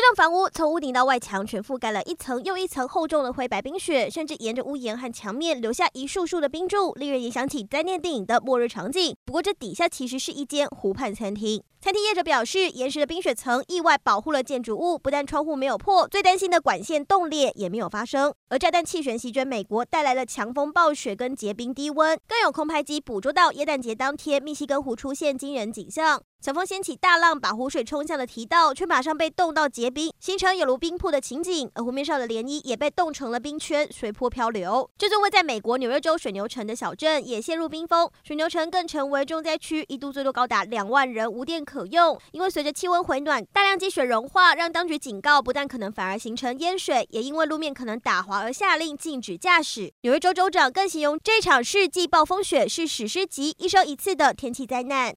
这栋房屋从屋顶到外墙全覆盖了一层又一层厚重的灰白冰雪，甚至沿着屋檐和墙面留下一束束的冰柱，令人联想起灾难电影的末日场景。不过，这底下其实是一间湖畔餐厅。餐厅业者表示，岩石的冰雪层意外保护了建筑物，不但窗户没有破，最担心的管线冻裂也没有发生。而炸弹气旋席卷美国，带来了强风暴雪跟结冰低温，更有空拍机捕捉到耶诞节当天密西根湖出现惊人景象。强风掀起大浪，把湖水冲向了堤道，却马上被冻到结冰，形成有如冰瀑的情景。而湖面上的涟漪也被冻成了冰圈，随波漂流。这座位在美国纽约州水牛城的小镇也陷入冰封，水牛城更成为重灾区，一度最多高达两万人无电可用，因为随着气温回暖，大量积雪融化，让当局警告，不但可能反而形成淹水，也因为路面可能打滑而下令禁止驾驶。纽约州州长更形容这场世纪暴风雪是史诗级、一生一次的天气灾难。